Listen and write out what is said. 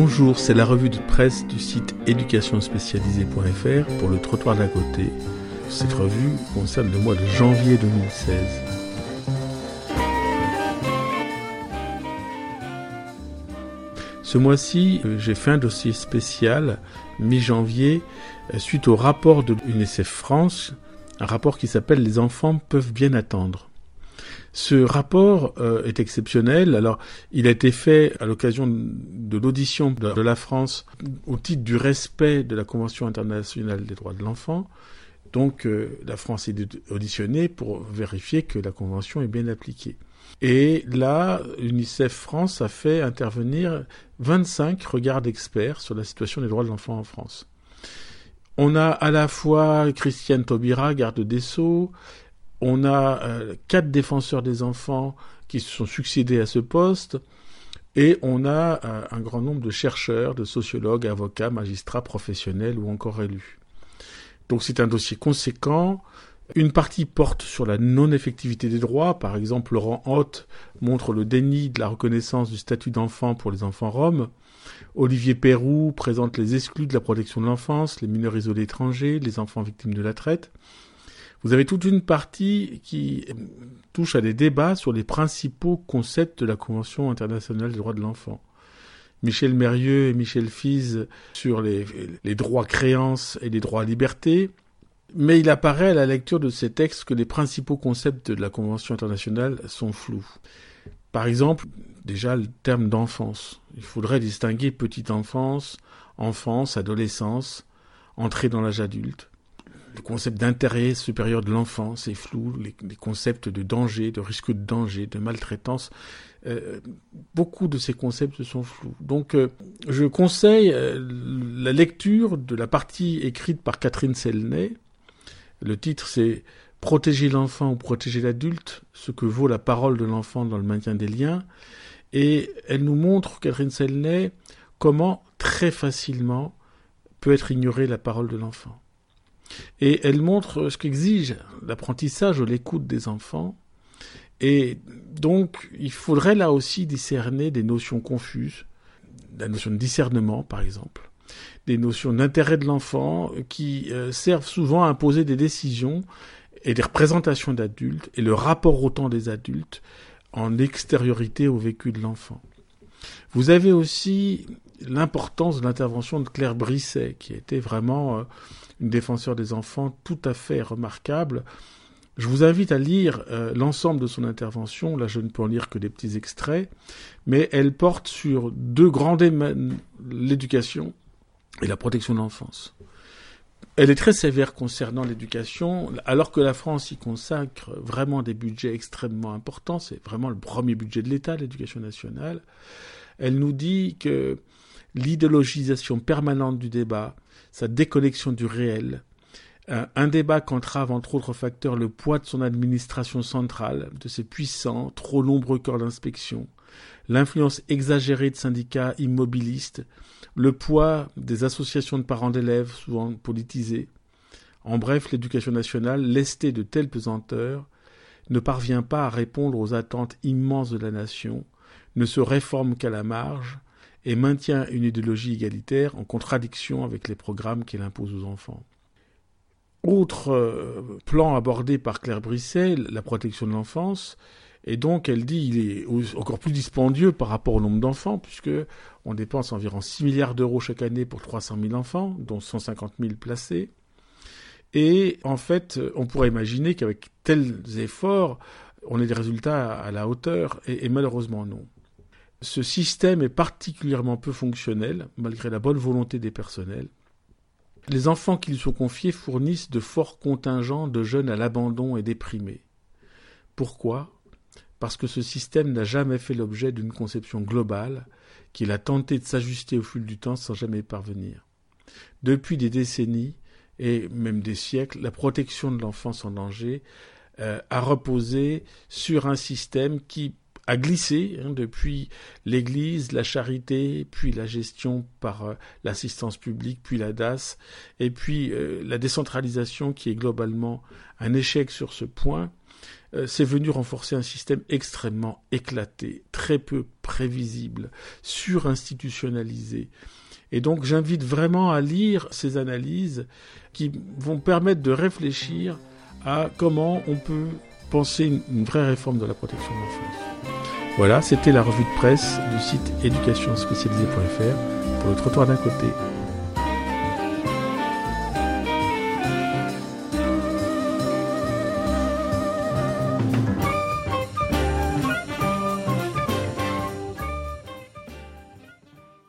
Bonjour, c'est la revue de presse du site éducationspécialisée.fr pour le trottoir d'à côté. Cette revue concerne le mois de janvier 2016. Ce mois-ci, euh, j'ai fait un dossier spécial mi-janvier euh, suite au rapport de l'UNICEF France, un rapport qui s'appelle Les enfants peuvent bien attendre. Ce rapport euh, est exceptionnel. Alors, il a été fait à l'occasion de l'audition de, la France au titre du respect de la Convention internationale des droits de l'enfant. Donc, euh, la France est auditionnée pour vérifier que la Convention est bien appliquée. Et là, UNICEF France a fait intervenir 25 regards d'experts sur la situation des droits de l'enfant en France. On a à la fois Christiane Taubira, garde des Sceaux, on a euh, quatre défenseurs des enfants qui se sont succédés à ce poste, et on a euh, un grand nombre de chercheurs, de sociologues, avocats, magistrats, professionnels ou encore élus. Donc c'est un dossier conséquent. Une partie porte sur la non-effectivité des droits. Par exemple, Laurent Hoth montre le déni de la reconnaissance du statut d'enfant pour les enfants roms. Olivier Perrou présente les exclus de la protection de l'enfance, les mineurs isolés étrangers, les enfants victimes de la traite. Vous avez toute une partie qui touche à des débats sur les principaux concepts de la Convention internationale des droits de l'enfant. Michel Mérieux et Michel Fize sur les, droits créances et les droits à liberté. Mais il apparaît à la lecture de ces textes que les principaux concepts de la Convention internationale sont flous. Par exemple, déjà le terme d'enfance. Il faudrait distinguer petite enfance, enfance, adolescence, entrée dans l'âge adulte le concept d'intérêt supérieur de l'enfant, c'est flou, les, concepts de danger, de risque de danger, de maltraitance, euh, beaucoup de ces concepts sont flous. Donc euh, je conseille euh, la lecture de la partie écrite par Catherine Selnay. Le titre c'est Protéger l'enfant ou protéger l'adulte, ce que vaut la parole de l'enfant dans le maintien des liens. Et elle nous montre, Catherine Selnay, comment très facilement peut être ignorée la parole de l'enfant. Et elle montre ce qu'exige l'apprentissage ou l'écoute des enfants. Et donc, il faudrait là aussi discerner des notions confuses, la notion de discernement, par exemple, des notions d'intérêt de l'enfant qui euh, servent souvent à imposer des décisions et des représentations d'adultes et le rapport au temps des adultes en extériorité au vécu de l'enfant. Vous avez aussi l'importance de l'intervention de Claire Brisset, qui était vraiment euh, une défenseur des enfants tout à fait remarquable. Je vous invite à lire euh, l'ensemble de son intervention. Là, je ne peux en lire que des petits extraits, mais elle porte sur deux grands domaines l'éducation et la protection de l'enfance. Elle est très sévère concernant l'éducation, alors que la France y consacre vraiment des budgets extrêmement importants. C'est vraiment le premier budget de l'État, l'éducation nationale. Elle nous dit que l'idéologisation permanente du débat, sa déconnexion du réel, un débat qu'entrave entre autres facteurs le poids de son administration centrale, de ses puissants, trop nombreux corps d'inspection, l'influence exagérée de syndicats immobilistes, le poids des associations de parents d'élèves souvent politisées. En bref, l'éducation nationale, lestée de telles pesanteurs, ne parvient pas à répondre aux attentes immenses de la nation, ne se réforme qu'à la marge, et maintient une idéologie égalitaire en contradiction avec les programmes qu'elle impose aux enfants. Autre euh, plan abordé par Claire Brisset, la protection de l'enfance, et donc elle dit il est encore plus dispendieux par rapport au nombre d'enfants, puisque on dépense environ 6 milliards d'euros chaque année pour 300 000 enfants, dont 150 000 placés. Et en fait, on pourrait imaginer qu'avec tels efforts, on ait des résultats à la hauteur, et malheureusement non. Ce système est particulièrement peu fonctionnel, malgré la bonne volonté des personnels. Les enfants qui lui sont confiés fournissent de forts contingents de jeunes à l'abandon et déprimés. Pourquoi? Parce que ce système n'a jamais fait l'objet d'une conception globale, qu'il a tenté de s'ajuster au fil du temps sans jamais parvenir. Depuis des décennies, et même des siècles, la protection de l'enfance en danger euh, a reposé sur un système qui a glissé hein, depuis l'Église, la charité, puis la gestion par euh, l'assistance publique, puis la DAS, et puis euh, la décentralisation qui est globalement un échec sur ce point. euh, c'est venu renforcer un système extrêmement éclaté, très peu prévisible, surinstitutionnalisé. Et donc j'invite vraiment à lire ces analyses qui vont permettre de réfléchir à comment on peut penser une, vraie réforme de la protection de l'enfance. Voilà, c'était la revue de presse du site éducationspécialisée.fr pour le trottoir d'un côté.